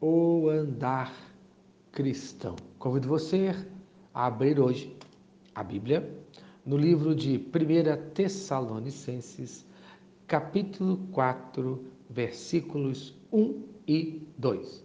o andar cristão. Convido você a abrir hoje a Bíblia no livro de 1 Tessalonicenses, capítulo 4, versículos 1 e 2.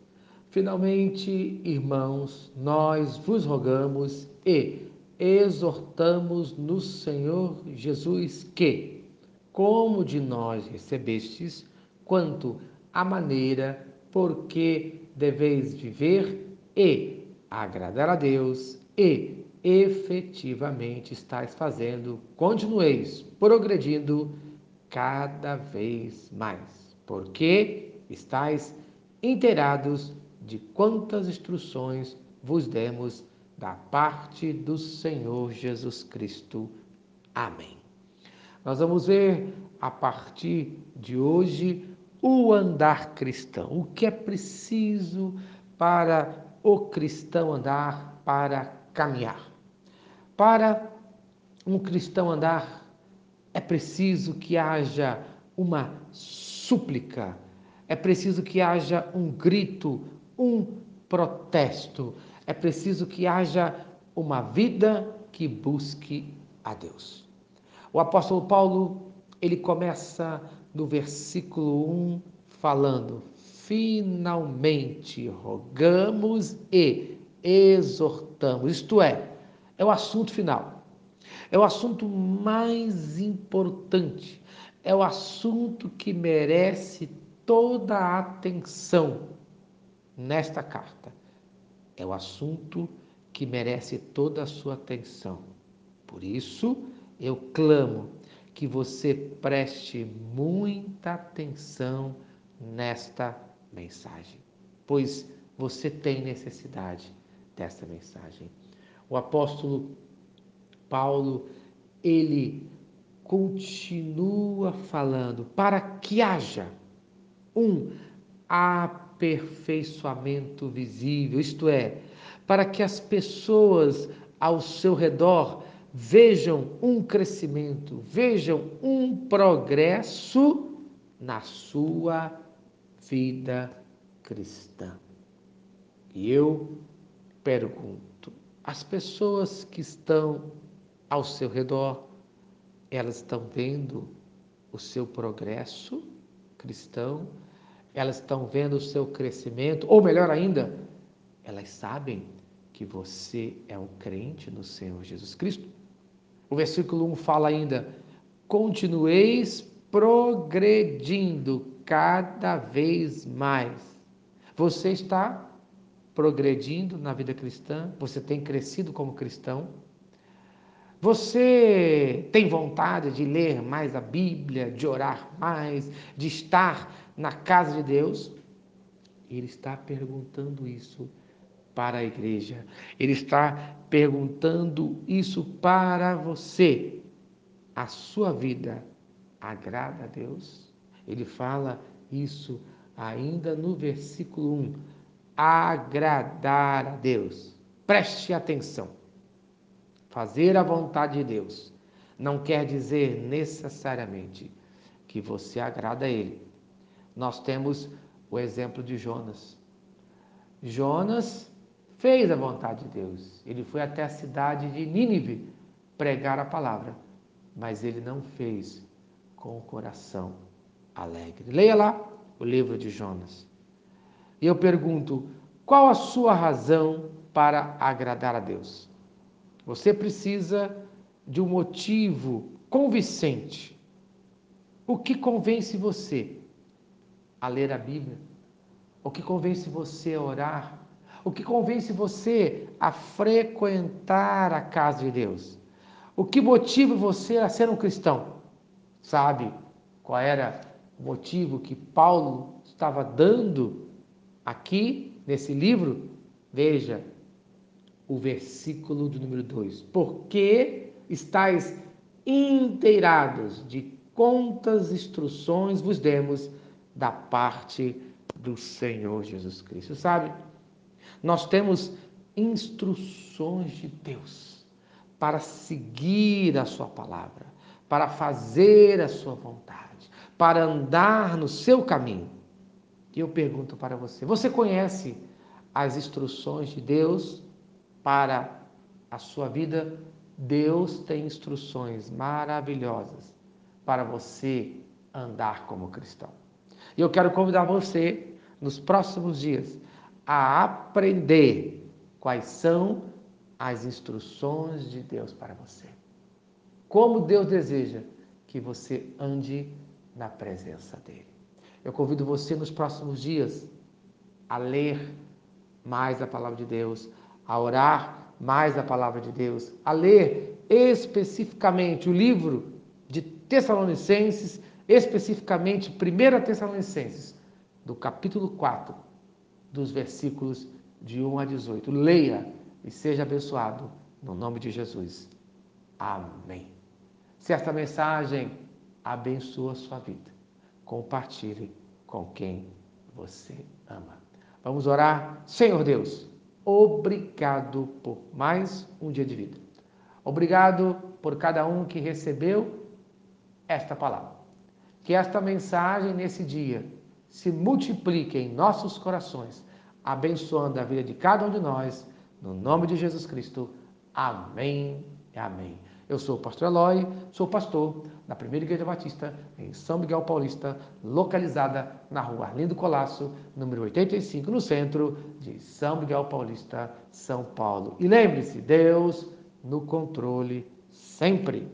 Finalmente, irmãos, nós vos rogamos e exortamos no Senhor Jesus que, como de nós recebestes, quanto à maneira por que deveis viver e agradar a Deus e efetivamente estáis fazendo, continueis progredindo cada vez mais, porque estáis inteirados de quantas instruções vos demos da parte do Senhor Jesus Cristo. Amém. Nós vamos ver a partir de hoje o andar cristão, o que é preciso para o cristão andar, para caminhar. Para um cristão andar, é preciso que haja uma súplica, é preciso que haja um grito, um protesto, é preciso que haja uma vida que busque a Deus. O apóstolo Paulo, ele começa no versículo 1 falando: Finalmente rogamos e exortamos. Isto é, é o assunto final. É o assunto mais importante. É o assunto que merece toda a atenção nesta carta é o assunto que merece toda a sua atenção. Por isso, eu clamo que você preste muita atenção nesta mensagem, pois você tem necessidade dessa mensagem. O apóstolo Paulo, ele continua falando para que haja um aperfeiçoamento visível, isto é, para que as pessoas ao seu redor vejam um crescimento, vejam um progresso na sua vida cristã. E eu pergunto: as pessoas que estão ao seu redor, elas estão vendo o seu progresso cristão? elas estão vendo o seu crescimento, ou melhor ainda, elas sabem que você é um crente no Senhor Jesus Cristo. O versículo 1 fala ainda: continueis progredindo cada vez mais. Você está progredindo na vida cristã? Você tem crescido como cristão? Você tem vontade de ler mais a Bíblia, de orar mais, de estar na casa de Deus? Ele está perguntando isso para a igreja. Ele está perguntando isso para você. A sua vida agrada a Deus? Ele fala isso ainda no versículo 1. Agradar a Deus. Preste atenção. Fazer a vontade de Deus não quer dizer necessariamente que você agrada a Ele nós temos o exemplo de Jonas. Jonas fez a vontade de Deus. Ele foi até a cidade de Nínive pregar a palavra, mas ele não fez com o coração alegre. Leia lá o livro de Jonas. E eu pergunto: qual a sua razão para agradar a Deus? Você precisa de um motivo convincente. O que convence você? a ler a Bíblia? O que convence você a orar? O que convence você a frequentar a casa de Deus? O que motiva você a ser um cristão? Sabe qual era o motivo que Paulo estava dando aqui nesse livro? Veja o versículo do número 2. Porque estáis inteirados de quantas instruções vos demos da parte do Senhor Jesus Cristo. Sabe? Nós temos instruções de Deus para seguir a Sua palavra, para fazer a Sua vontade, para andar no seu caminho. E eu pergunto para você: você conhece as instruções de Deus para a sua vida? Deus tem instruções maravilhosas para você andar como cristão. E eu quero convidar você, nos próximos dias, a aprender quais são as instruções de Deus para você. Como Deus deseja que você ande na presença dEle. Eu convido você nos próximos dias a ler mais a palavra de Deus, a orar mais a palavra de Deus, a ler especificamente o livro de Tessalonicenses, especificamente 1 Tessalonicenses, do capítulo 4, dos versículos de 1 a 18. Leia e seja abençoado no nome de Jesus. Amém. Se esta mensagem abençoa a sua vida, compartilhe com quem você ama. Vamos orar? Senhor Deus, obrigado por mais um dia de vida. Obrigado por cada um que recebeu esta palavra. Que esta mensagem nesse dia se multiplique em nossos corações, abençoando a vida de cada um de nós, no nome de Jesus Cristo. Amém e amém. Eu sou o pastor Eloy, sou pastor da Primeira Igreja Batista em São Miguel Paulista, localizada na rua Arlindo Colasso, número 85, no centro de São Miguel Paulista, São Paulo. E lembre-se, Deus no controle sempre.